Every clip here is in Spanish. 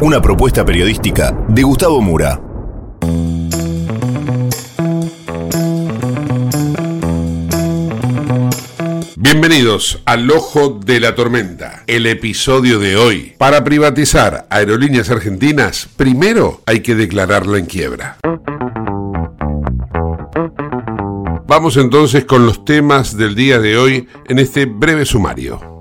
Una propuesta periodística de Gustavo Mura. Bienvenidos al Ojo de la Tormenta, el episodio de hoy. Para privatizar aerolíneas argentinas, primero hay que declararla en quiebra. Vamos entonces con los temas del día de hoy en este breve sumario.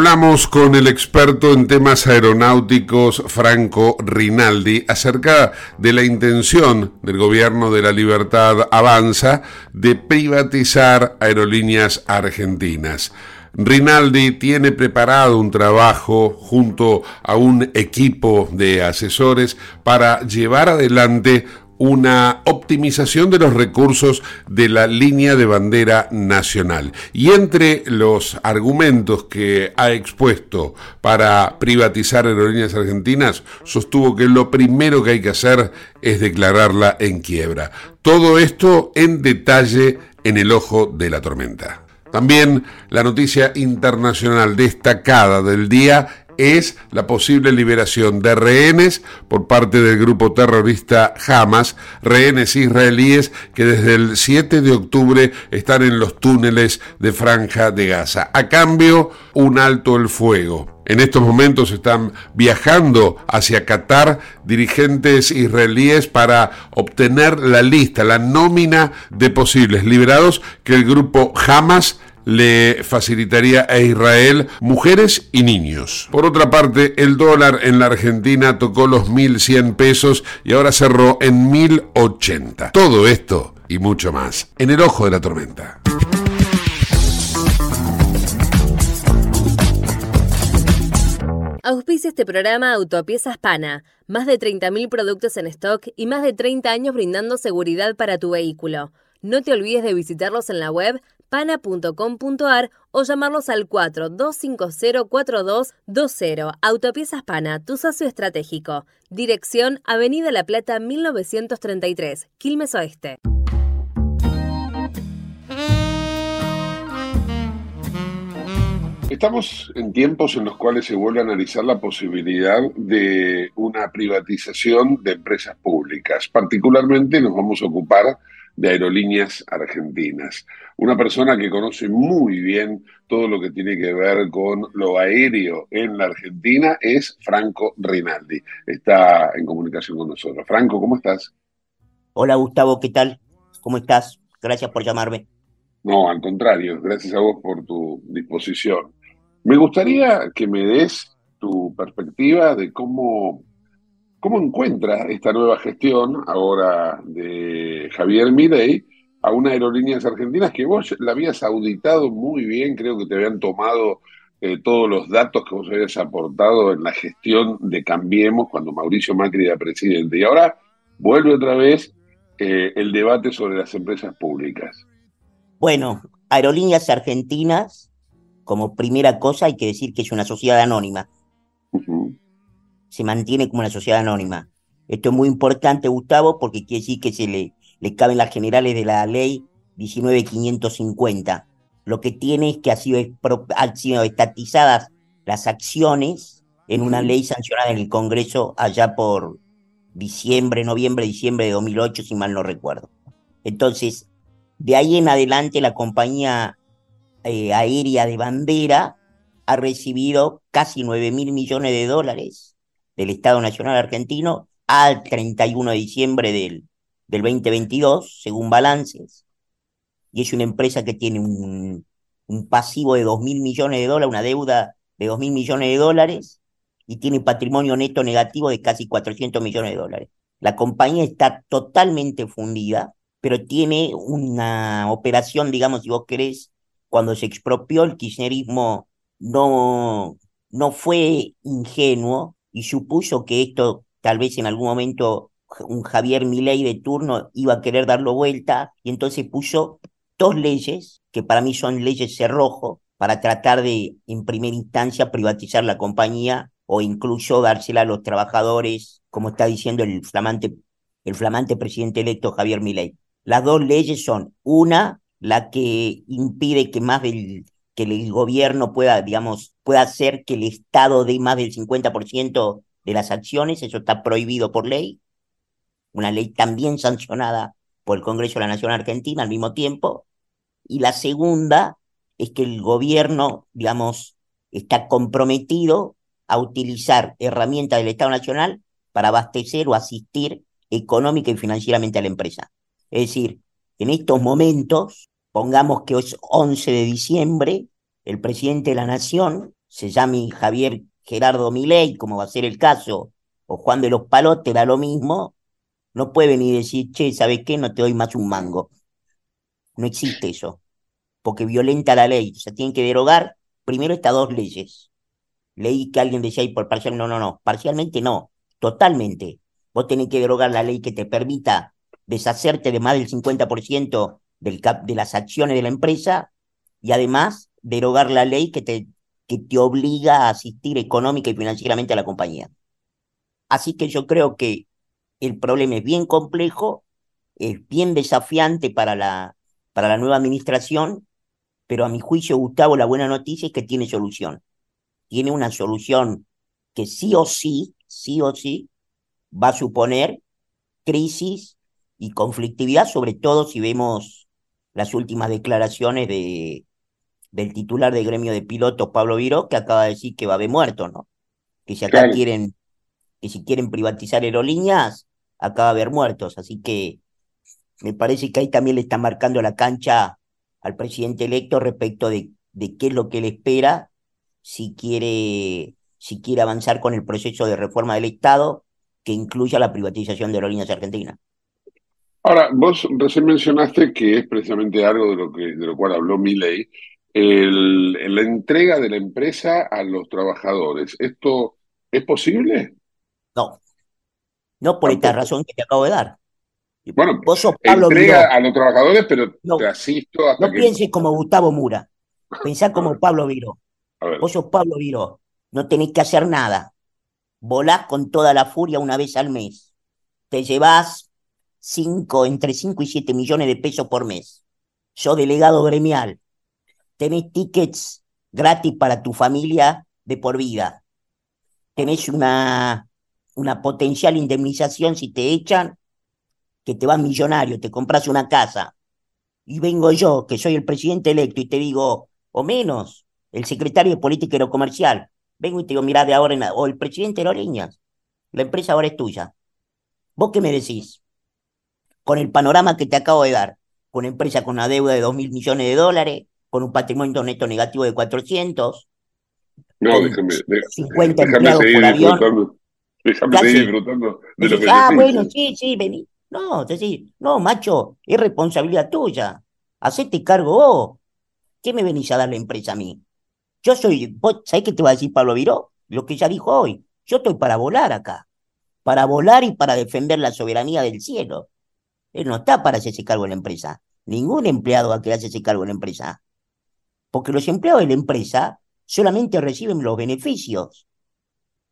Hablamos con el experto en temas aeronáuticos Franco Rinaldi acerca de la intención del gobierno de la libertad Avanza de privatizar aerolíneas argentinas. Rinaldi tiene preparado un trabajo junto a un equipo de asesores para llevar adelante una optimización de los recursos de la línea de bandera nacional. Y entre los argumentos que ha expuesto para privatizar aerolíneas argentinas, sostuvo que lo primero que hay que hacer es declararla en quiebra. Todo esto en detalle en el ojo de la tormenta. También la noticia internacional destacada del día es la posible liberación de rehenes por parte del grupo terrorista Hamas, rehenes israelíes que desde el 7 de octubre están en los túneles de Franja de Gaza. A cambio, un alto el fuego. En estos momentos están viajando hacia Qatar dirigentes israelíes para obtener la lista, la nómina de posibles liberados que el grupo Hamas le facilitaría a Israel mujeres y niños. Por otra parte, el dólar en la Argentina tocó los 1.100 pesos y ahora cerró en 1.080. Todo esto y mucho más en el ojo de la tormenta. Auspicia este programa Autopiezas Pana. Más de 30.000 productos en stock y más de 30 años brindando seguridad para tu vehículo. No te olvides de visitarlos en la web pana.com.ar o llamarlos al 42504220. Autopiezas Pana, tu socio estratégico. Dirección Avenida La Plata 1933, Quilmes Oeste. Estamos en tiempos en los cuales se vuelve a analizar la posibilidad de una privatización de empresas públicas. Particularmente nos vamos a ocupar de aerolíneas argentinas. Una persona que conoce muy bien todo lo que tiene que ver con lo aéreo en la Argentina es Franco Rinaldi. Está en comunicación con nosotros. Franco, ¿cómo estás? Hola Gustavo, ¿qué tal? ¿Cómo estás? Gracias por llamarme. No, al contrario, gracias a vos por tu disposición. Me gustaría que me des tu perspectiva de cómo ¿Cómo encuentra esta nueva gestión ahora de Javier Milei a una aerolíneas argentinas que vos la habías auditado muy bien, creo que te habían tomado eh, todos los datos que vos habías aportado en la gestión de Cambiemos cuando Mauricio Macri era presidente y ahora vuelve otra vez eh, el debate sobre las empresas públicas? Bueno, Aerolíneas Argentinas, como primera cosa, hay que decir que es una sociedad anónima. Se mantiene como una sociedad anónima. Esto es muy importante, Gustavo, porque quiere decir que se le, le caben las generales de la ley 19550. Lo que tiene es que ha sido, han sido estatizadas las acciones en una ley sancionada en el Congreso allá por diciembre, noviembre, diciembre de 2008, si mal no recuerdo. Entonces, de ahí en adelante la compañía eh, aérea de bandera ha recibido casi 9 mil millones de dólares del Estado Nacional Argentino al 31 de diciembre del, del 2022, según balances. Y es una empresa que tiene un, un pasivo de 2 mil millones de dólares, una deuda de 2 mil millones de dólares, y tiene patrimonio neto negativo de casi 400 millones de dólares. La compañía está totalmente fundida, pero tiene una operación, digamos, si vos querés, cuando se expropió el kirchnerismo, no, no fue ingenuo y supuso que esto tal vez en algún momento un Javier Milei de turno iba a querer darlo vuelta y entonces puso dos leyes que para mí son leyes cerrojo para tratar de en primera instancia privatizar la compañía o incluso dársela a los trabajadores, como está diciendo el flamante, el flamante presidente electo Javier Milei. Las dos leyes son una, la que impide que más del que el gobierno pueda, digamos, pueda hacer que el Estado dé más del 50% de las acciones, eso está prohibido por ley, una ley también sancionada por el Congreso de la Nación Argentina al mismo tiempo, y la segunda es que el gobierno, digamos, está comprometido a utilizar herramientas del Estado Nacional para abastecer o asistir económica y financieramente a la empresa. Es decir, en estos momentos, pongamos que es 11 de diciembre, el presidente de la Nación, se llame Javier Gerardo Milei, como va a ser el caso, o Juan de los Palotes, da lo mismo, no puede venir y decir, che, ¿sabes qué? No te doy más un mango. No existe eso, porque violenta la ley. O sea, tienen que derogar primero estas dos leyes leí que alguien decía ahí por parcial, no, no, no, parcialmente no, totalmente. Vos tenés que derogar la ley que te permita deshacerte de más del 50% del cap, de las acciones de la empresa y además derogar la ley que te, que te obliga a asistir económica y financieramente a la compañía. Así que yo creo que el problema es bien complejo, es bien desafiante para la, para la nueva administración, pero a mi juicio, Gustavo, la buena noticia es que tiene solución tiene una solución que sí o sí, sí o sí, va a suponer crisis y conflictividad, sobre todo si vemos las últimas declaraciones de, del titular del gremio de pilotos, Pablo Viró, que acaba de decir que va a haber muerto, ¿no? Que si acá quieren, que si quieren privatizar aerolíneas, acá va a haber muertos. Así que me parece que ahí también le está marcando la cancha al presidente electo respecto de, de qué es lo que él espera si quiere, si quiere avanzar con el proceso de reforma del Estado que incluya la privatización de aerolíneas argentinas. Ahora, vos recién mencionaste que es precisamente algo de lo, que, de lo cual habló Miley, el, la entrega de la empresa a los trabajadores. ¿Esto es posible? No, no por esta razón que te acabo de dar. Bueno, vos sos Pablo entrega a los trabajadores, pero te asisto hasta No pienses como Gustavo Mura, pensá como Pablo Viro. Vos sos Pablo Viró, no tenés que hacer nada. Volás con toda la furia una vez al mes. Te llevas cinco, entre 5 y 7 millones de pesos por mes. Sos delegado gremial. Tenés tickets gratis para tu familia de por vida. Tenés una, una potencial indemnización si te echan, que te vas millonario, te compras una casa. Y vengo yo, que soy el presidente electo, y te digo, o menos, el secretario de Política Comercial. Vengo y te digo, mira, de ahora en o el presidente de Loreñas, la empresa ahora es tuya. ¿Vos qué me decís? Con el panorama que te acabo de dar, con una empresa con una deuda de 2 mil millones de dólares, con un patrimonio neto negativo de 400, no, déjame, 50 empleados por avión. Déjame seguir disfrutando de lo que Ah, bueno, sí, sí, vení. No, decís, no, macho, es responsabilidad tuya. Hacete cargo vos. ¿Qué me venís a dar la empresa a mí? Yo soy, ¿sabés qué te va a decir Pablo Viró? Lo que ya dijo hoy. Yo estoy para volar acá. Para volar y para defender la soberanía del cielo. Él no está para hacerse cargo de la empresa. Ningún empleado va a quedarse ese cargo de la empresa. Porque los empleados de la empresa solamente reciben los beneficios.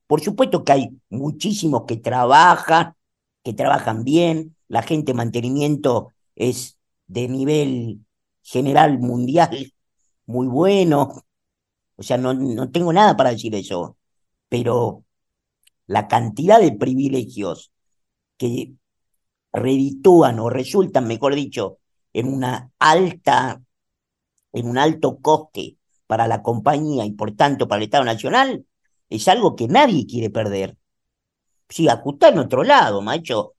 Por supuesto que hay muchísimos que trabajan, que trabajan bien, la gente de mantenimiento es de nivel general mundial muy bueno. O sea, no, no tengo nada para decir eso. Pero la cantidad de privilegios que reditúan o resultan, mejor dicho, en una alta, en un alto coste para la compañía y por tanto para el Estado Nacional, es algo que nadie quiere perder. Sí, ajustá en otro lado, macho.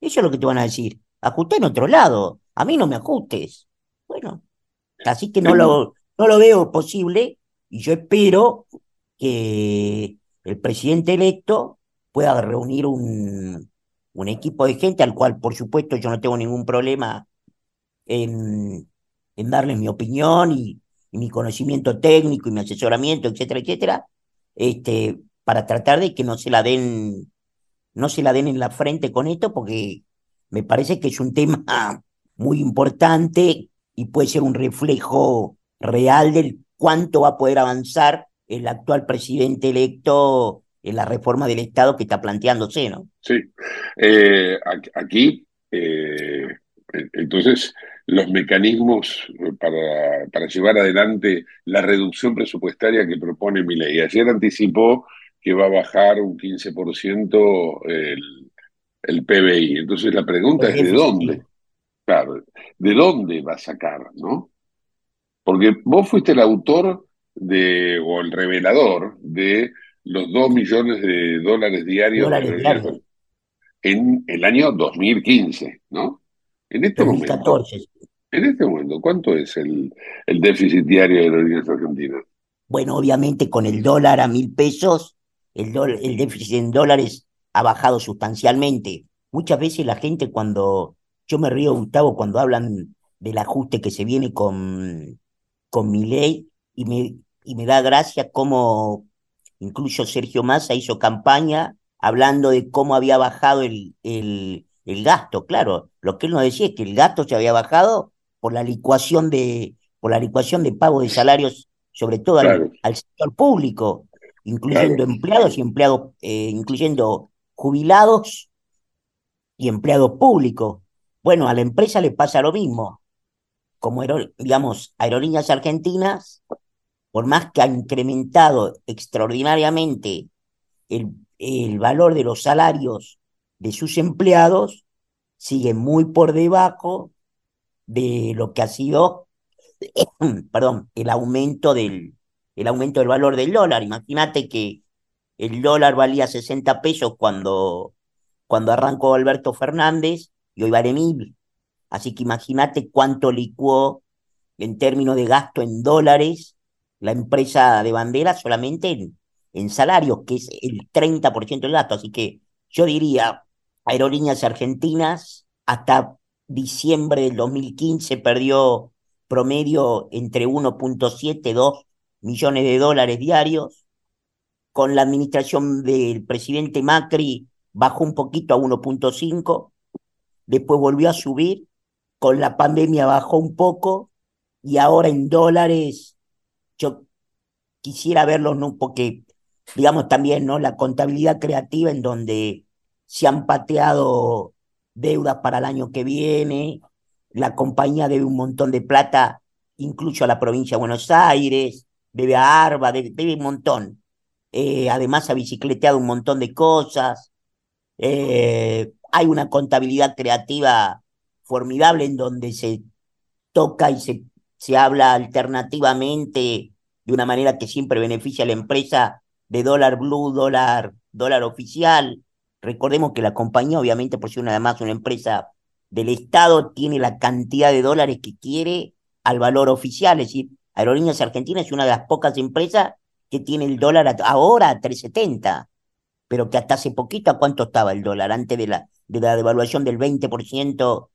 Eso es lo que te van a decir. Ajustá en otro lado. A mí no me ajustes. Bueno, así que no lo, no lo veo posible y yo espero que el presidente electo pueda reunir un, un equipo de gente al cual, por supuesto, yo no tengo ningún problema en, en darles mi opinión y, mi conocimiento técnico y mi asesoramiento, etcétera, etcétera, este, para tratar de que no se la den, no se la den en la frente con esto, porque me parece que es un tema muy importante y puede ser un reflejo real del cuánto va a poder avanzar el actual presidente electo en la reforma del Estado que está planteándose, ¿no? Sí. Eh, aquí, eh, entonces, los mecanismos para, para, llevar adelante la reducción presupuestaria que propone mi ley. Ayer anticipó que va a bajar un 15% el, el PBI. Entonces la pregunta es ¿de dónde? Claro, ¿de dónde va a sacar, no? Porque vos fuiste el autor de, o el revelador de los 2 millones de dólares diarios, en el año 2015, ¿no? En este momento. En este momento, ¿cuánto es el, el déficit diario de la Unión Argentina? Bueno, obviamente con el dólar a mil pesos, el, el déficit en dólares ha bajado sustancialmente. Muchas veces la gente cuando, yo me río, Gustavo, cuando hablan del ajuste que se viene con, con mi ley, y me, y me da gracia cómo incluso Sergio Massa hizo campaña hablando de cómo había bajado el, el, el gasto. Claro, lo que él nos decía es que el gasto se había bajado por la licuación de, por la licuación de pago de salarios, sobre todo al, sector público, incluyendo empleados y empleados, eh, incluyendo jubilados y empleados públicos. Bueno, a la empresa le pasa lo mismo. Como, digamos, Aerolíneas Argentinas, por más que ha incrementado extraordinariamente el, el valor de los salarios de sus empleados, sigue muy por debajo de lo que ha sido, perdón, el aumento del, el aumento del valor del dólar. Imagínate que el dólar valía 60 pesos cuando, cuando arrancó Alberto Fernández y hoy vale mil. Así que imagínate cuánto licuó en términos de gasto en dólares la empresa de bandera solamente en, en salarios, que es el 30% del gasto. Así que yo diría, Aerolíneas Argentinas hasta diciembre del 2015 perdió promedio entre 1.7 y 2 millones de dólares diarios. Con la administración del presidente Macri bajó un poquito a 1.5, después volvió a subir, con la pandemia bajó un poco. Y ahora en dólares yo quisiera verlo, ¿no? porque digamos también no la contabilidad creativa en donde se han pateado deudas para el año que viene, la compañía debe un montón de plata, incluso a la provincia de Buenos Aires, debe a Arba, debe un montón. Eh, además ha bicicleteado un montón de cosas, eh, hay una contabilidad creativa formidable en donde se toca y se, se habla alternativamente de una manera que siempre beneficia a la empresa de dólar blue, dólar, dólar oficial. Recordemos que la compañía, obviamente, por ser una, además una empresa del Estado, tiene la cantidad de dólares que quiere al valor oficial. Es decir, Aerolíneas Argentinas es una de las pocas empresas que tiene el dólar ahora a 3.70, pero que hasta hace poquito a cuánto estaba el dólar, antes de la, de la devaluación del 20%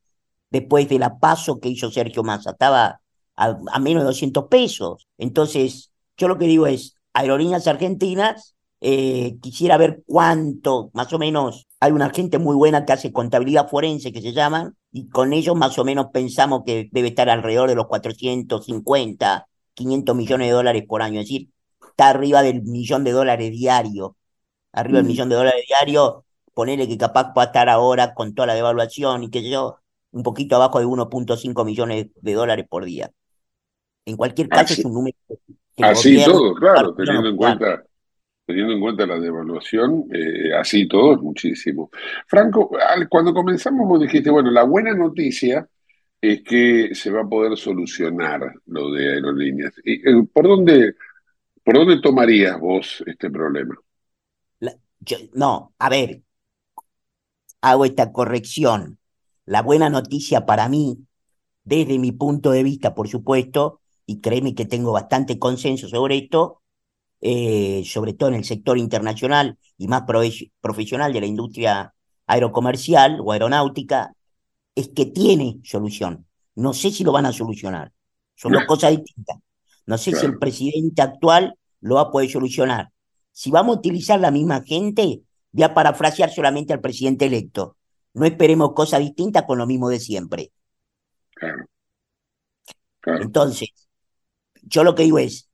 después de la paso que hizo Sergio Massa, estaba a, menos de 200 pesos. Entonces, yo lo que digo es, aerolíneas argentinas, eh, quisiera ver cuánto, más o menos, hay una gente muy buena que hace contabilidad forense, que se llaman, y con ellos más o menos pensamos que debe estar alrededor de los 450, 500 millones de dólares por año. Es decir, está arriba del millón de dólares diario. Arriba del mm. millón de dólares diario, ponerle que capaz pueda estar ahora con toda la devaluación y que yo, un poquito abajo de 1.5 millones de dólares por día. En cualquier caso, es un número. así todo, claro, teniendo en cuenta teniendo en cuenta la devaluación, eh, así todo es muchísimo. Franco, cuando comenzamos vos dijiste, bueno, la buena noticia es que se va a poder solucionar lo de aerolíneas. ¿Y, eh, ¿por, dónde, ¿Por dónde tomarías vos este problema? no, a ver, hago esta corrección. La buena noticia para mí, desde mi punto de vista, por supuesto, y créeme que tengo bastante consenso sobre esto, eh, sobre todo en el sector internacional y más profesional de la industria aerocomercial o aeronáutica, es que tiene solución. No sé si lo van a solucionar. Son dos cosas distintas. No sé si el presidente actual lo va a poder solucionar. Si vamos a utilizar la misma gente, voy a parafrasear solamente al presidente electo. No esperemos cosas distintas con lo mismo de siempre. Entonces, yo lo que digo es,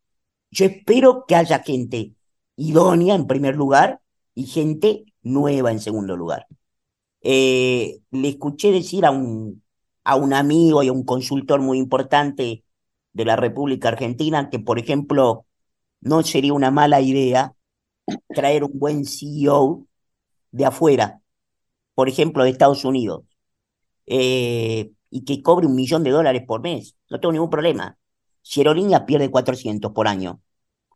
yo espero que haya gente idónea en primer lugar y gente nueva en segundo lugar. Eh, le escuché decir a un, a un amigo y a un consultor muy importante de la República Argentina que, por ejemplo, no sería una mala idea traer un buen CEO de afuera, por ejemplo, de Estados Unidos, eh, y que cobre un millón de dólares por mes. No tengo ningún problema. Si Aerolínea pierde 400 por año,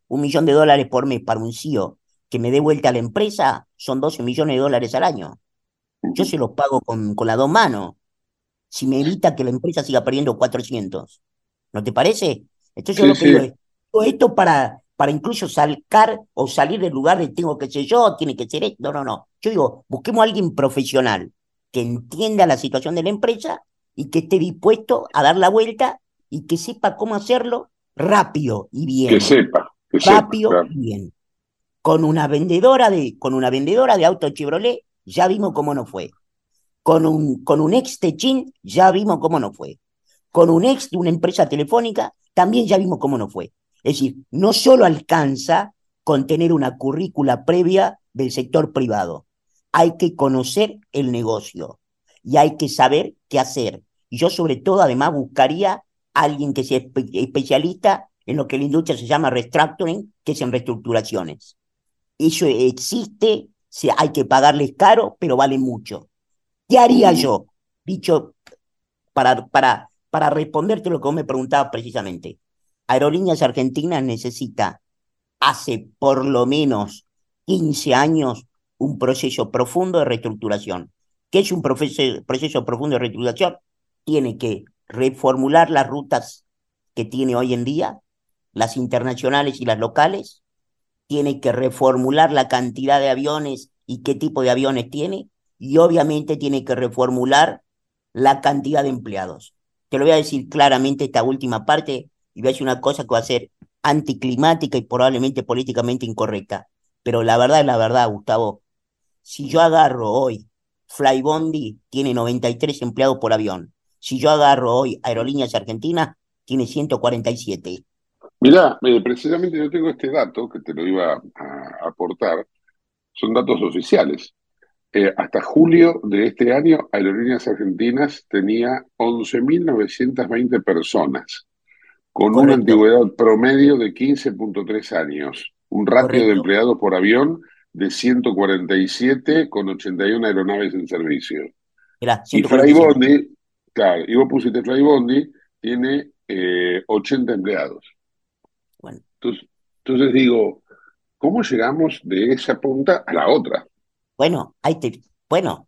un millón de dólares por mes para un CEO que me dé vuelta a la empresa, son 12 millones de dólares al año. Yo se los pago con, con las dos manos. Si me evita que la empresa siga perdiendo 400. ¿No te parece? Entonces yo lo que digo es, esto para, para incluso salcar o salir del lugar de tengo que ser yo, tiene que ser esto. No, no, no. Yo digo, busquemos a alguien profesional que entienda la situación de la empresa y que esté dispuesto a dar la vuelta y que sepa cómo hacerlo rápido y bien. Que sepa, que rápido y bien. Con una vendedora de, con una vendedora de auto Chevrolet, ya vimos cómo no fue. Con un, con un ex Techín, ya vimos cómo no fue. Con un ex de una empresa telefónica, también ya vimos cómo no fue. Es decir, no solo alcanza con tener una currícula previa del sector privado, hay que conocer el negocio y hay que saber qué hacer. Y yo sobre todo además buscaría alguien que sea especialista en lo que la industria se llama restructuring, que es en reestructuraciones. Eso existe, hay que pagarles caro, pero vale mucho. ¿Qué haría yo? Dicho, para, para, para responderte lo que vos me preguntabas precisamente. Aerolíneas Argentinas necesita, hace por lo menos 15 años, un proceso profundo de reestructuración. ¿Qué es un proceso, proceso profundo de reestructuración? Tiene que reformular las rutas que tiene hoy en día, las internacionales y las locales, tiene que reformular la cantidad de aviones y qué tipo de aviones tiene, y obviamente tiene que reformular la cantidad de empleados. Te lo voy a decir claramente esta última parte y voy a decir una cosa que va a ser anticlimática y probablemente políticamente incorrecta. Pero la verdad es la verdad, Gustavo. Si yo agarro hoy, Flybondi tiene 93 empleados por avión. Si yo agarro hoy Aerolíneas Argentinas, tiene 147. Mirá, eh, precisamente yo tengo este dato que te lo iba a aportar. Son datos oficiales. Eh, hasta julio de este año, Aerolíneas Argentinas tenía 11.920 personas, con una antigüedad promedio de 15.3 años, un ratio de empleados por avión de 147 con 81 aeronaves en servicio. y Flybondi, Claro, y vos pusiste Flybondi, tiene 80 eh, empleados. Bueno. Entonces, digo, ¿cómo llegamos de esa punta a la otra? Bueno, ahí te, bueno.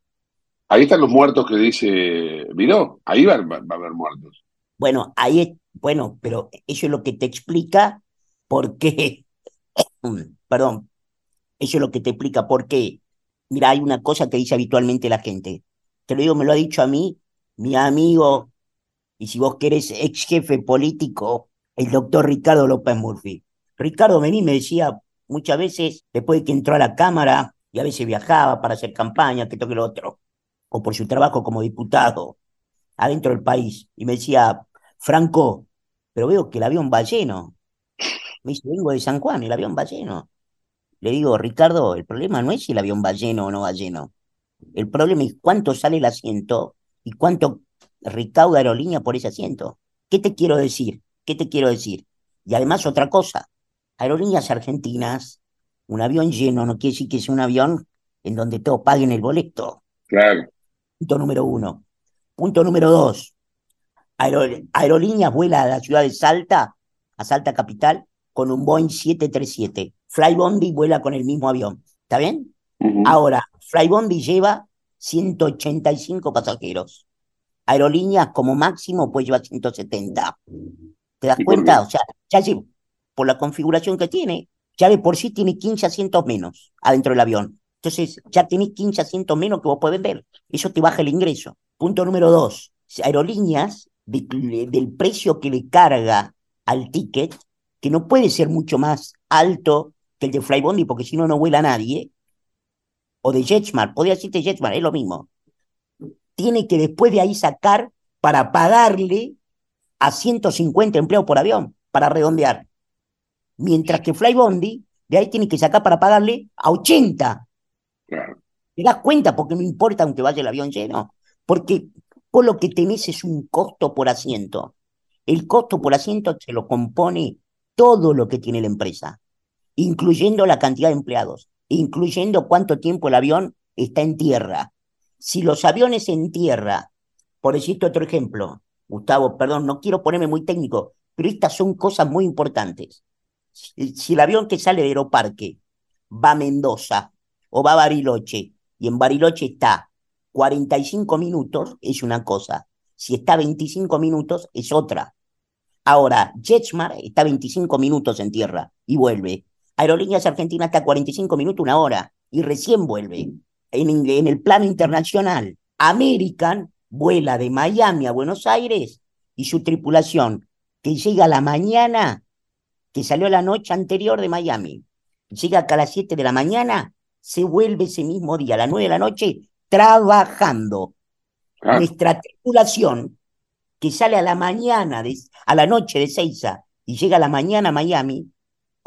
Ahí están los muertos que dice Miró, ahí va, va, a haber muertos. Bueno, ahí es, bueno, pero eso es lo que te explica por qué, perdón, eso es lo que te explica por qué. Mira, hay una cosa que dice habitualmente la gente. Te lo digo, me lo ha dicho a mí mi amigo, y si vos querés, ex jefe político, el doctor Ricardo López Murphy. Ricardo Mení me decía muchas veces, después de que entró a la Cámara, y a veces viajaba para hacer campaña, que toque lo otro, o por su trabajo como diputado adentro del país. Y me decía, Franco, pero veo que el avión va lleno. Me dice, vengo de San Juan, el avión va lleno. Le digo, Ricardo, el problema no es si el avión va lleno o no va lleno. El problema es cuánto sale el asiento y cuánto recauda aerolínea por ese asiento. ¿Qué te quiero decir? ¿Qué te quiero decir? Y además otra cosa, aerolíneas argentinas, un avión lleno no quiere decir que sea un avión en donde todos paguen el boleto. Claro. Punto número uno. Punto número dos. aerolíneas vuela a la ciudad de Salta, a Salta Capital, con un Boeing 737. Flybondi vuela con el mismo avión. ¿Está bien? Ahora, Flybondi lleva 185 pasajeros. Aerolíneas como máximo pues lleva 170. ¿Te das cuenta? O sea, ya por la configuración que tiene, ya de por sí tiene 15 asientos menos adentro del avión. Entonces, ya tenés 15 asientos menos que vos podés ver. Eso te baja el ingreso. Punto número dos. Aerolíneas del precio que le carga al ticket, que no puede ser mucho más alto que el de Flybondi, porque si no, no vuela nadie, o de JetSmart, podría decirte JetSmart, es lo mismo. Tiene que después de ahí sacar para pagarle a 150 empleados por avión, para redondear. Mientras que Flybondi, de ahí tiene que sacar para pagarle a 80. ¿Te das cuenta? Porque no importa aunque vaya el avión lleno. Porque por lo que tenés es un costo por asiento. El costo por asiento se lo compone todo lo que tiene la empresa, incluyendo la cantidad de empleados, incluyendo cuánto tiempo el avión está en tierra. Si los aviones en tierra, por decirte otro ejemplo, Gustavo, perdón, no quiero ponerme muy técnico, pero estas son cosas muy importantes. Si, el avión que sale de Aeroparque va a Mendoza o va a Bariloche y en Bariloche está 45 minutos, es una cosa. Si está 25 minutos, es otra. Ahora, JetSmart está 25 minutos en tierra y vuelve. Aerolíneas Argentinas está 45 minutos, una hora, y recién vuelve. En, en el plano internacional, American vuela de Miami a Buenos Aires y su tripulación, que llega a la mañana, que salió la noche anterior de Miami, llega acá a las 7 de la mañana, se vuelve ese mismo día, a las 9 de la noche, trabajando. Ah. Nuestra tripulación, que sale a la mañana, de, a la noche de Seiza y llega a la mañana a Miami,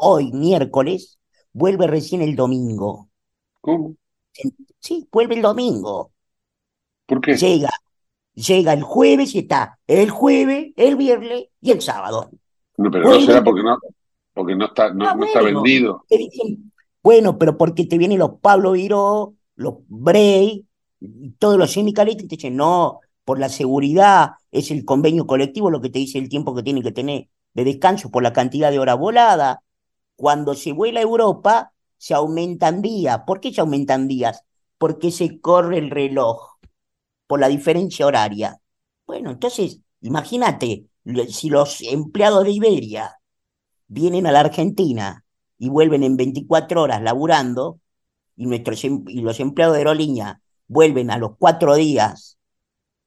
hoy, miércoles, vuelve recién el domingo. ¿Cómo? Sí, vuelve el domingo. ¿Por qué? Llega, llega el jueves y está el jueves, el viernes y el sábado. No, pero no será porque no, porque no está, no, ah, está vendido. bueno, pero porque te vienen los Pablo Viró, los Bray, todos los sindicalistas te dicen, no, por la seguridad, es el convenio colectivo lo que te dice el tiempo que tiene que tener de descanso por la cantidad de horas volada. Cuando se vuela a Europa, se aumentan días. ¿Por qué se aumentan días? Porque se corre el reloj por la diferencia horaria. Bueno, entonces, imagínate, si los empleados de Iberia vienen a la Argentina y vuelven en 24 horas laburando, y, nuestros, em, y los empleados de aerolínea vuelven a los cuatro días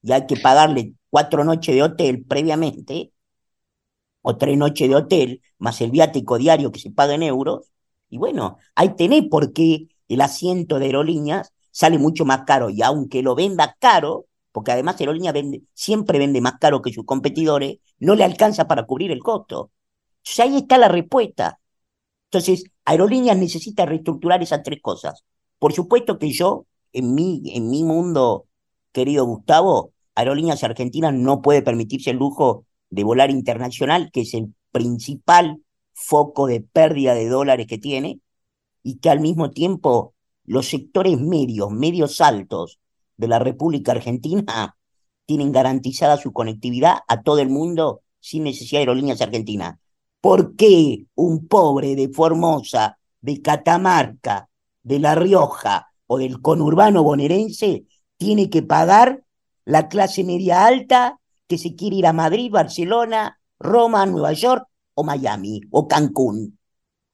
y hay que pagarle cuatro noches de hotel previamente, o tres noches de hotel, más el viático diario que se paga en euros, y bueno, ahí tenés por qué el asiento de aerolíneas sale mucho más caro, y aunque lo venda caro, porque además Aerolíneas siempre vende más caro que sus competidores, no le alcanza para cubrir el costo. Entonces ahí está la respuesta. Entonces, Aerolíneas necesita reestructurar esas tres cosas. Por supuesto que yo, en mi, en mi mundo, querido Gustavo, Aerolíneas Argentinas no puede permitirse el lujo de volar internacional, que es el principal foco de pérdida de dólares que tiene, y que al mismo tiempo los sectores medios, medios altos de la República Argentina tienen garantizada su conectividad a todo el mundo sin necesidad de aerolíneas argentinas. ¿Por qué un pobre de Formosa, de Catamarca, de La Rioja o del conurbano bonaerense tiene que pagar la clase media alta que se quiere ir a Madrid, Barcelona, Roma, Nueva York o Miami o Cancún.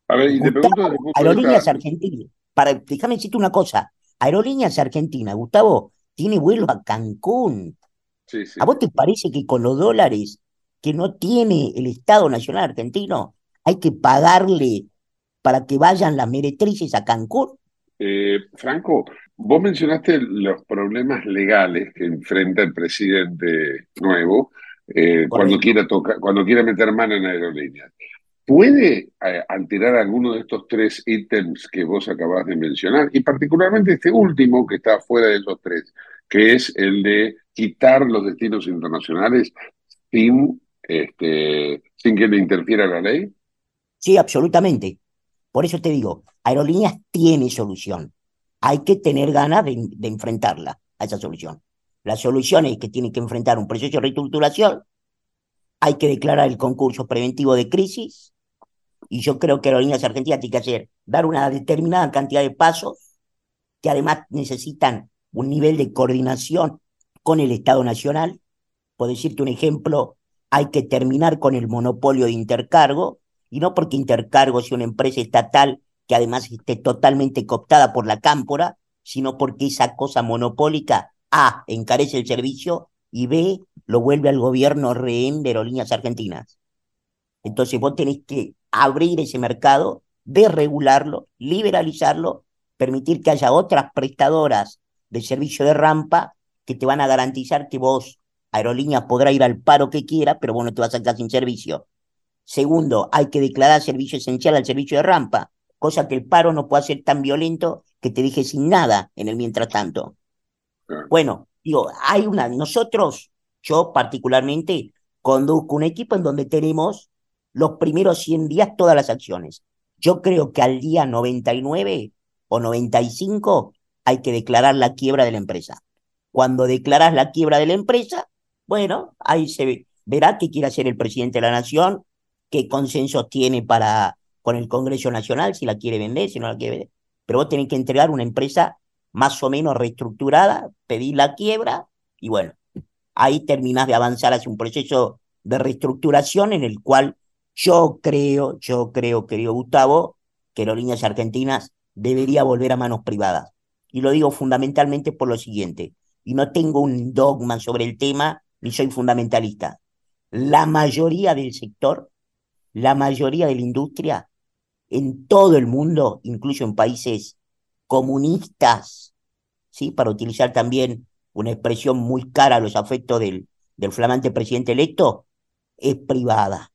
A ver, y te pregunto Aerolíneas Argentinas. Para, déjame decirte una cosa. Aerolíneas Argentinas, Gustavo, tiene vuelo a Cancún. ¿A vos te parece que con los dólares que no tiene el Estado Nacional Argentino hay que pagarle para que vayan las meretrices a Cancún? Eh, Franco, vos mencionaste los problemas legales que enfrenta el presidente nuevo eh, cuando quiera tocar, cuando quiera meter mano en aerolíneas. ¿Puede eh, alterar alguno de estos tres ítems que vos acabas de mencionar? Y particularmente este último que está fuera de los tres, que es el de quitar los destinos internacionales sin, este, sin que le interfiera la ley. Sí, absolutamente. Por eso te digo, Aerolíneas tiene solución. Hay que tener ganas de, enfrentarla, a esa solución. La solución es que tiene que enfrentar un proceso de reestructuración, hay que declarar el concurso preventivo de crisis, y yo creo que Aerolíneas Argentinas tiene que hacer, dar una determinada cantidad de pasos que además necesitan un nivel de coordinación con el Estado Nacional. Por decirte un ejemplo, hay que terminar con el monopolio de intercargo, y no porque Intercargo sea una empresa estatal que además esté totalmente cooptada por la cámpora, sino porque esa cosa monopólica, A, encarece el servicio y B, lo vuelve al gobierno rehén de aerolíneas argentinas. Entonces vos tenés que abrir ese mercado, desregularlo, liberalizarlo, permitir que haya otras prestadoras de servicio de rampa que te van a garantizar que vos, aerolíneas, podrá ir al paro que quiera, pero vos no te vas a quedar sin servicio. Segundo, hay que declarar servicio esencial al servicio de rampa, cosa que el paro no puede ser tan violento que te deje sin nada en el mientras tanto. Bueno, digo, hay una, nosotros, yo particularmente, conduzco un equipo en donde tenemos los primeros 100 días todas las acciones. Yo creo que al día 99 o 95 hay que declarar la quiebra de la empresa. Cuando declaras la quiebra de la empresa, bueno, ahí se verá qué quiere hacer el presidente de la nación, qué consenso tiene para con el Congreso Nacional, si la quiere vender, si no la quiere vender. Pero vos tenés que entregar una empresa más o menos reestructurada, pedir la quiebra y bueno, ahí terminás de avanzar hacia un proceso de reestructuración en el cual yo creo, yo creo, querido Gustavo, que Aerolíneas Argentinas debería volver a manos privadas. Y lo digo fundamentalmente por lo siguiente, y no tengo un dogma sobre el tema, ni soy fundamentalista. La mayoría del sector la mayoría de la industria en todo el mundo, incluso en países comunistas, ¿sí? para utilizar también una expresión muy cara a los afectos del, del flamante presidente electo, es privada,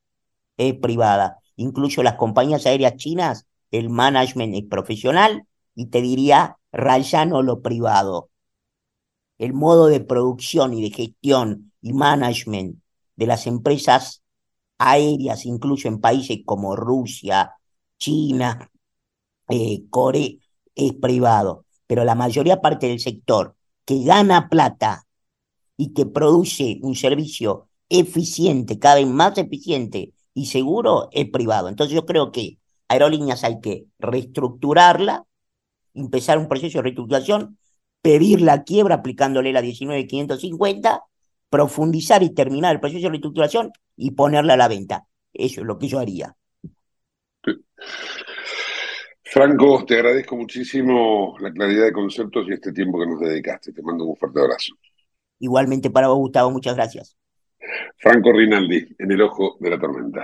es privada. Incluso las compañías aéreas chinas, el management es profesional y te diría rayano lo privado. El modo de producción y de gestión y management de las empresas aéreas, incluso en países como Rusia, China, eh, Corea, es privado. Pero la mayoría parte del sector que gana plata y que produce un servicio eficiente, cada vez más eficiente y seguro, es privado. Entonces yo creo que aerolíneas hay que reestructurarla, empezar un proceso de reestructuración, pedir la quiebra aplicándole la 19550 profundizar y terminar el proceso de reestructuración y ponerla a la venta. Eso es lo que yo haría. Franco, te agradezco muchísimo la claridad de conceptos y este tiempo que nos dedicaste. Te mando un fuerte abrazo. Igualmente para vos, Gustavo, muchas gracias. Franco Rinaldi, en el ojo de la tormenta.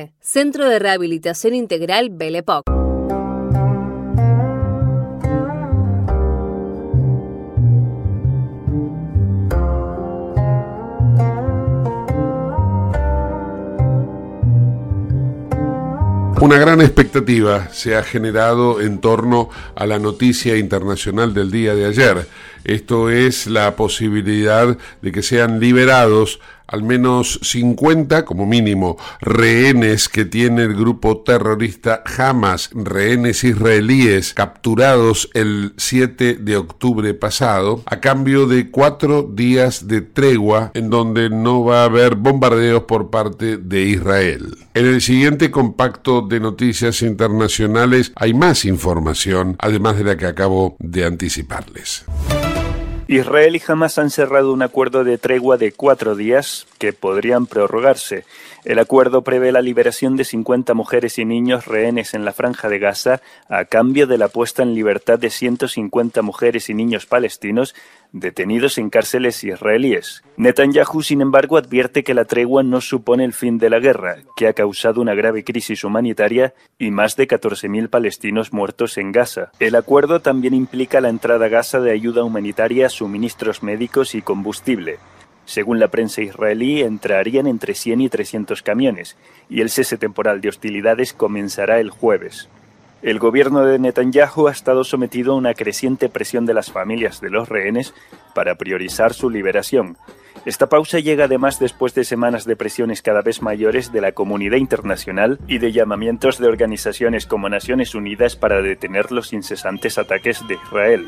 Centro de Rehabilitación Integral Belepoc. Una gran expectativa se ha generado en torno a la noticia internacional del día de ayer. Esto es la posibilidad de que sean liberados al menos 50 como mínimo rehenes que tiene el grupo terrorista Hamas, rehenes israelíes capturados el 7 de octubre pasado, a cambio de cuatro días de tregua en donde no va a haber bombardeos por parte de Israel. En el siguiente compacto de noticias internacionales hay más información, además de la que acabo de anticiparles. Israel y Hamas han cerrado un acuerdo de tregua de cuatro días que podrían prorrogarse. El acuerdo prevé la liberación de 50 mujeres y niños rehenes en la franja de Gaza a cambio de la puesta en libertad de 150 mujeres y niños palestinos detenidos en cárceles israelíes. Netanyahu, sin embargo, advierte que la tregua no supone el fin de la guerra, que ha causado una grave crisis humanitaria y más de 14.000 palestinos muertos en Gaza. El acuerdo también implica la entrada a Gaza de ayuda humanitaria, suministros médicos y combustible. Según la prensa israelí, entrarían entre 100 y 300 camiones, y el cese temporal de hostilidades comenzará el jueves. El gobierno de Netanyahu ha estado sometido a una creciente presión de las familias de los rehenes para priorizar su liberación. Esta pausa llega además después de semanas de presiones cada vez mayores de la comunidad internacional y de llamamientos de organizaciones como Naciones Unidas para detener los incesantes ataques de Israel.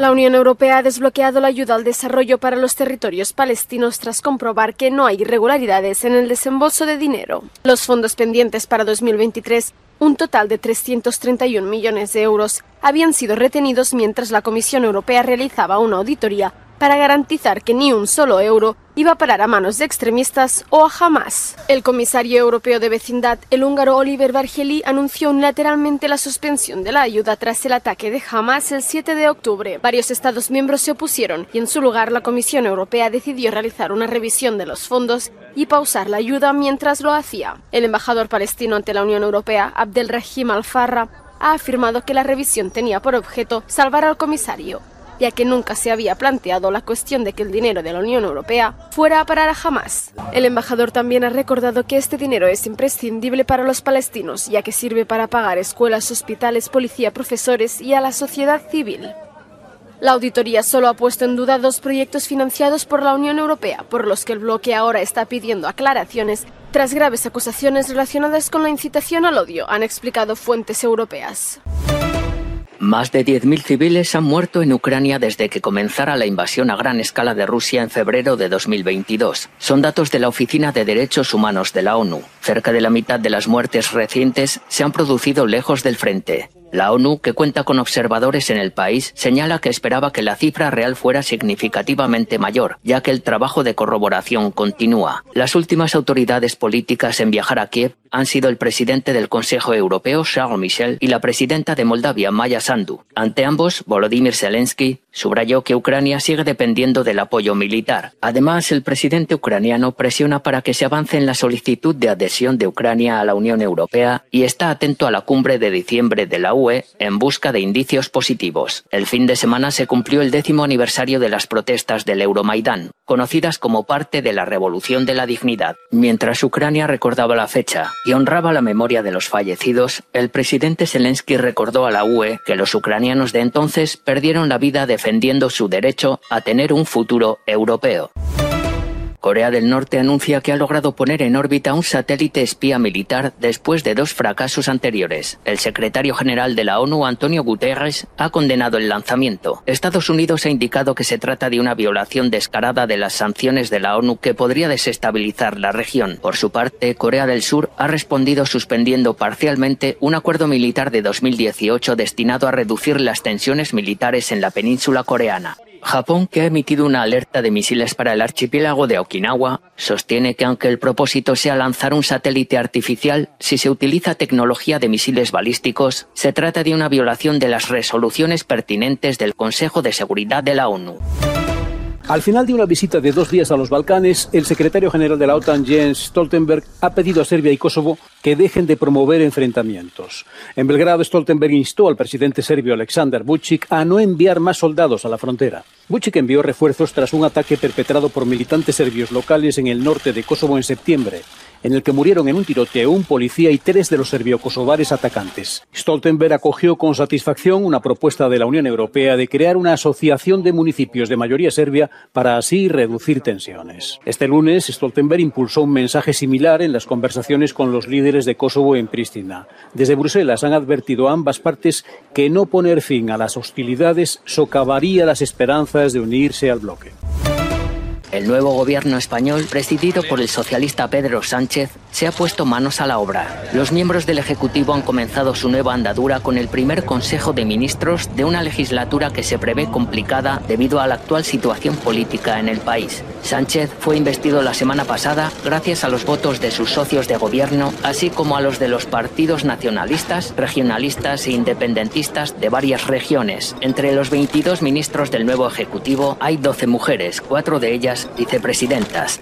La Unión Europea ha desbloqueado la ayuda al desarrollo para los territorios palestinos tras comprobar que no hay irregularidades en el desembolso de dinero. Los fondos pendientes para 2023 un total de 331 millones de euros habían sido retenidos mientras la Comisión Europea realizaba una auditoría para garantizar que ni un solo euro iba a parar a manos de extremistas o a Hamas. El comisario europeo de vecindad, el húngaro Oliver Bargeli, anunció unilateralmente la suspensión de la ayuda tras el ataque de Hamas el 7 de octubre. Varios Estados miembros se opusieron y en su lugar la Comisión Europea decidió realizar una revisión de los fondos y pausar la ayuda mientras lo hacía. El embajador palestino ante la Unión Europea, Abdelrahim Al-Farra, ha afirmado que la revisión tenía por objeto salvar al comisario ya que nunca se había planteado la cuestión de que el dinero de la Unión Europea fuera a parar a Hamas. El embajador también ha recordado que este dinero es imprescindible para los palestinos, ya que sirve para pagar escuelas, hospitales, policía, profesores y a la sociedad civil. La auditoría solo ha puesto en duda dos proyectos financiados por la Unión Europea, por los que el bloque ahora está pidiendo aclaraciones tras graves acusaciones relacionadas con la incitación al odio, han explicado fuentes europeas. Más de 10.000 civiles han muerto en Ucrania desde que comenzara la invasión a gran escala de Rusia en febrero de 2022. Son datos de la Oficina de Derechos Humanos de la ONU. Cerca de la mitad de las muertes recientes se han producido lejos del frente. La ONU, que cuenta con observadores en el país, señala que esperaba que la cifra real fuera significativamente mayor, ya que el trabajo de corroboración continúa. Las últimas autoridades políticas en viajar a Kiev han sido el presidente del Consejo Europeo, Charles Michel, y la presidenta de Moldavia, Maya Sandu. Ante ambos, Volodymyr Zelensky subrayó que Ucrania sigue dependiendo del apoyo militar. Además, el presidente ucraniano presiona para que se avance en la solicitud de adhesión de Ucrania a la Unión Europea y está atento a la cumbre de diciembre de la UE en busca de indicios positivos. El fin de semana se cumplió el décimo aniversario de las protestas del Euromaidán, conocidas como parte de la Revolución de la Dignidad. Mientras Ucrania recordaba la fecha y honraba la memoria de los fallecidos, el presidente Zelensky recordó a la UE que los ucranianos de entonces perdieron la vida defendiendo su derecho a tener un futuro europeo. Corea del Norte anuncia que ha logrado poner en órbita un satélite espía militar después de dos fracasos anteriores. El secretario general de la ONU, Antonio Guterres, ha condenado el lanzamiento. Estados Unidos ha indicado que se trata de una violación descarada de las sanciones de la ONU que podría desestabilizar la región. Por su parte, Corea del Sur ha respondido suspendiendo parcialmente un acuerdo militar de 2018 destinado a reducir las tensiones militares en la península coreana. Japón, que ha emitido una alerta de misiles para el archipiélago de Okinawa, sostiene que aunque el propósito sea lanzar un satélite artificial, si se utiliza tecnología de misiles balísticos, se trata de una violación de las resoluciones pertinentes del Consejo de Seguridad de la ONU. Al final de una visita de dos días a los Balcanes, el secretario general de la OTAN, Jens Stoltenberg, ha pedido a Serbia y Kosovo que dejen de promover enfrentamientos. En Belgrado, Stoltenberg instó al presidente serbio Aleksandar Vucic a no enviar más soldados a la frontera. Vucic envió refuerzos tras un ataque perpetrado por militantes serbios locales en el norte de Kosovo en septiembre en el que murieron en un tiroteo un policía y tres de los serbio-kosovares atacantes. Stoltenberg acogió con satisfacción una propuesta de la Unión Europea de crear una asociación de municipios de mayoría serbia para así reducir tensiones. Este lunes, Stoltenberg impulsó un mensaje similar en las conversaciones con los líderes de Kosovo en Pristina. Desde Bruselas han advertido a ambas partes que no poner fin a las hostilidades socavaría las esperanzas de unirse al bloque. El nuevo gobierno español, presidido por el socialista Pedro Sánchez, se ha puesto manos a la obra. Los miembros del Ejecutivo han comenzado su nueva andadura con el primer Consejo de Ministros de una legislatura que se prevé complicada debido a la actual situación política en el país. Sánchez fue investido la semana pasada gracias a los votos de sus socios de gobierno, así como a los de los partidos nacionalistas, regionalistas e independentistas de varias regiones. Entre los 22 ministros del nuevo Ejecutivo hay 12 mujeres, cuatro de ellas vicepresidentas.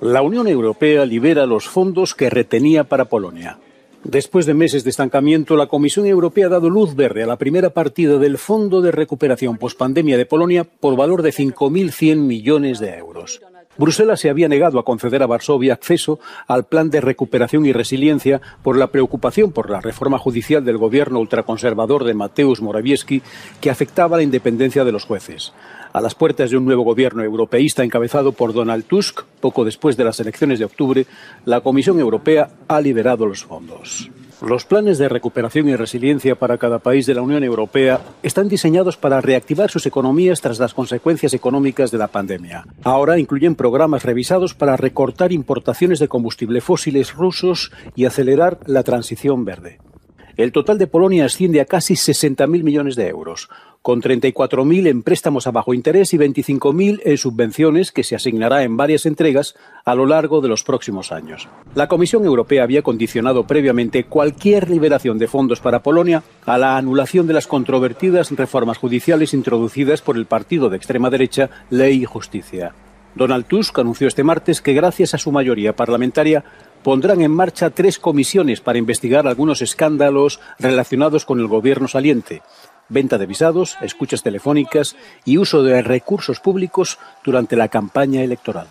La Unión Europea libera los fondos que retenía para Polonia. Después de meses de estancamiento, la Comisión Europea ha dado luz verde a la primera partida del Fondo de Recuperación Postpandemia de Polonia por valor de 5.100 millones de euros. Bruselas se había negado a conceder a Varsovia acceso al plan de recuperación y resiliencia por la preocupación por la reforma judicial del gobierno ultraconservador de Mateusz Morawiecki que afectaba la independencia de los jueces. A las puertas de un nuevo gobierno europeísta encabezado por Donald Tusk, poco después de las elecciones de octubre, la Comisión Europea ha liberado los fondos. Los planes de recuperación y resiliencia para cada país de la Unión Europea están diseñados para reactivar sus economías tras las consecuencias económicas de la pandemia. Ahora incluyen programas revisados para recortar importaciones de combustible fósiles rusos y acelerar la transición verde. El total de Polonia asciende a casi 60.000 millones de euros, con 34.000 en préstamos a bajo interés y 25.000 en subvenciones que se asignará en varias entregas a lo largo de los próximos años. La Comisión Europea había condicionado previamente cualquier liberación de fondos para Polonia a la anulación de las controvertidas reformas judiciales introducidas por el partido de extrema derecha Ley y Justicia. Donald Tusk anunció este martes que gracias a su mayoría parlamentaria pondrán en marcha tres comisiones para investigar algunos escándalos relacionados con el gobierno saliente, venta de visados, escuchas telefónicas y uso de recursos públicos durante la campaña electoral.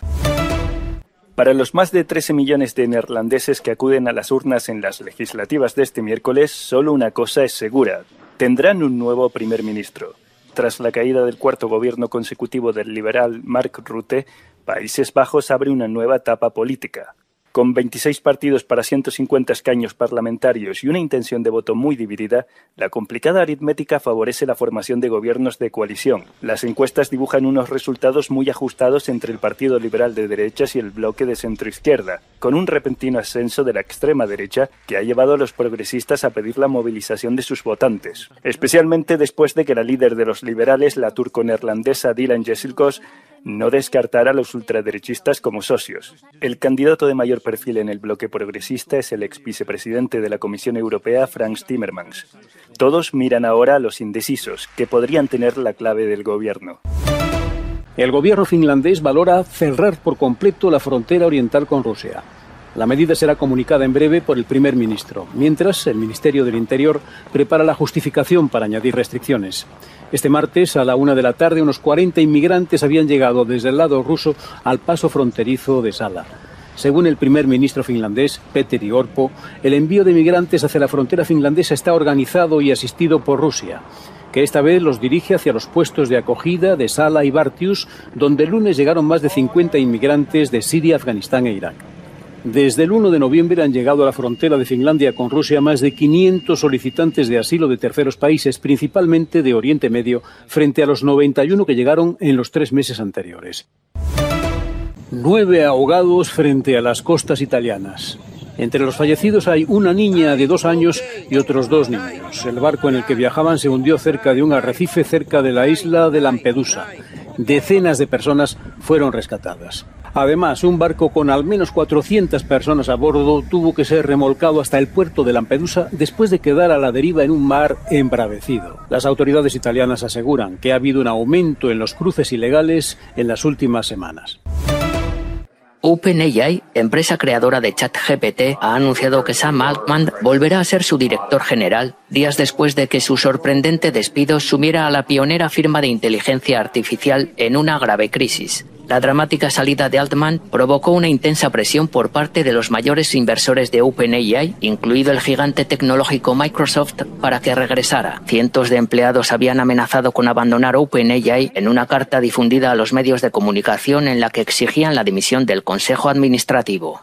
Para los más de 13 millones de neerlandeses que acuden a las urnas en las legislativas de este miércoles, solo una cosa es segura. Tendrán un nuevo primer ministro. Tras la caída del cuarto gobierno consecutivo del liberal Mark Rutte, Países Bajos abre una nueva etapa política. Con 26 partidos para 150 escaños parlamentarios y una intención de voto muy dividida, la complicada aritmética favorece la formación de gobiernos de coalición. Las encuestas dibujan unos resultados muy ajustados entre el Partido Liberal de Derechas y el bloque de centroizquierda, con un repentino ascenso de la extrema derecha que ha llevado a los progresistas a pedir la movilización de sus votantes, especialmente después de que la líder de los liberales, la turco-neerlandesa Dylan Jessilkos, no descartar a los ultraderechistas como socios. El candidato de mayor perfil en el bloque progresista es el ex vicepresidente de la Comisión Europea, Franz Timmermans. Todos miran ahora a los indecisos, que podrían tener la clave del gobierno. El gobierno finlandés valora cerrar por completo la frontera oriental con Rusia. La medida será comunicada en breve por el primer ministro, mientras el Ministerio del Interior prepara la justificación para añadir restricciones. Este martes, a la una de la tarde, unos 40 inmigrantes habían llegado desde el lado ruso al paso fronterizo de Sala. Según el primer ministro finlandés, Petteri Orpo, el envío de migrantes hacia la frontera finlandesa está organizado y asistido por Rusia que esta vez los dirige hacia los puestos de acogida de Sala y Bartius, donde el lunes llegaron más de 50 inmigrantes de Siria, Afganistán e Irak. Desde el 1 de noviembre han llegado a la frontera de Finlandia con Rusia más de 500 solicitantes de asilo de terceros países, principalmente de Oriente Medio, frente a los 91 que llegaron en los tres meses anteriores. Nueve ahogados frente a las costas italianas. Entre los fallecidos hay una niña de dos años y otros dos niños. El barco en el que viajaban se hundió cerca de un arrecife cerca de la isla de Lampedusa. Decenas de personas fueron rescatadas. Además, un barco con al menos 400 personas a bordo tuvo que ser remolcado hasta el puerto de Lampedusa después de quedar a la deriva en un mar embravecido. Las autoridades italianas aseguran que ha habido un aumento en los cruces ilegales en las últimas semanas. OpenAI, empresa creadora de ChatGPT, ha anunciado que Sam Altman volverá a ser su director general días después de que su sorprendente despido sumiera a la pionera firma de inteligencia artificial en una grave crisis. La dramática salida de Altman provocó una intensa presión por parte de los mayores inversores de OpenAI, incluido el gigante tecnológico Microsoft, para que regresara. Cientos de empleados habían amenazado con abandonar OpenAI en una carta difundida a los medios de comunicación en la que exigían la dimisión del Consejo Administrativo.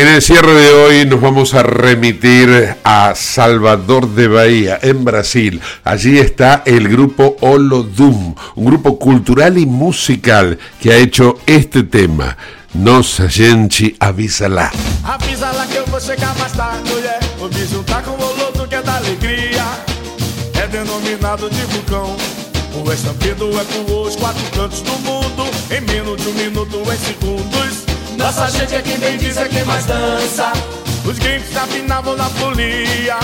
En el cierre de hoy nos vamos a remitir a Salvador de Bahía, en Brasil. Allí está el grupo Olodum, un grupo cultural y musical que ha hecho este tema. Nossa gente avisa lá. Avisa lá que eu vou chegar mais tarde, mulher. O que é da alegria. Nossa gente é quem bem diz, é quem mais dança. Os games afinavam na folia.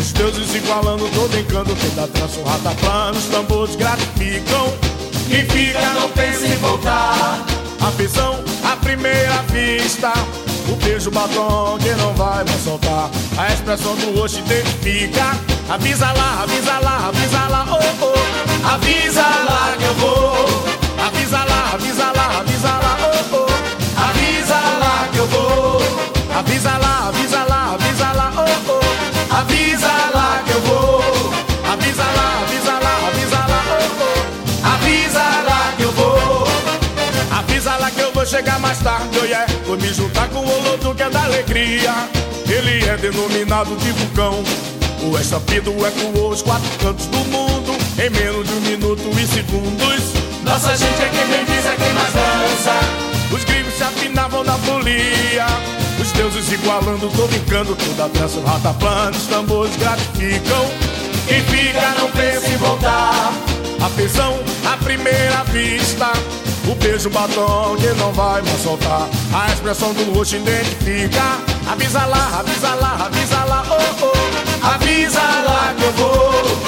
Os deuses igualando todo encanto, toda dança, o rataplan, os tambores gratificam. Quem fica não pensa em voltar. A visão, a primeira vista. O beijo batom que não vai mais soltar. A expressão do rosto identifica. Avisa lá, avisa lá, avisa lá, oh oh. Avisa lá que eu vou. Avisa lá, avisa lá, chegar mais tarde, oh yeah. Vou me juntar com o Olodo que é da alegria. Ele é denominado de vulcão. O estampido é com os quatro cantos do mundo. Em menos de um minuto e segundos. Nossa gente é quem bem diz, é quem mais dança. Os gringos se afinavam na folia. Os deuses igualando todo encanto, toda dança, rataplan, os tambores gratificam. Quem fica não pensa em voltar. Afeição à primeira vista. O beijo batom que não vai mais soltar. A expressão do rosto identifica. Avisa lá, avisa lá, avisa lá, oh oh. Avisa lá que eu vou.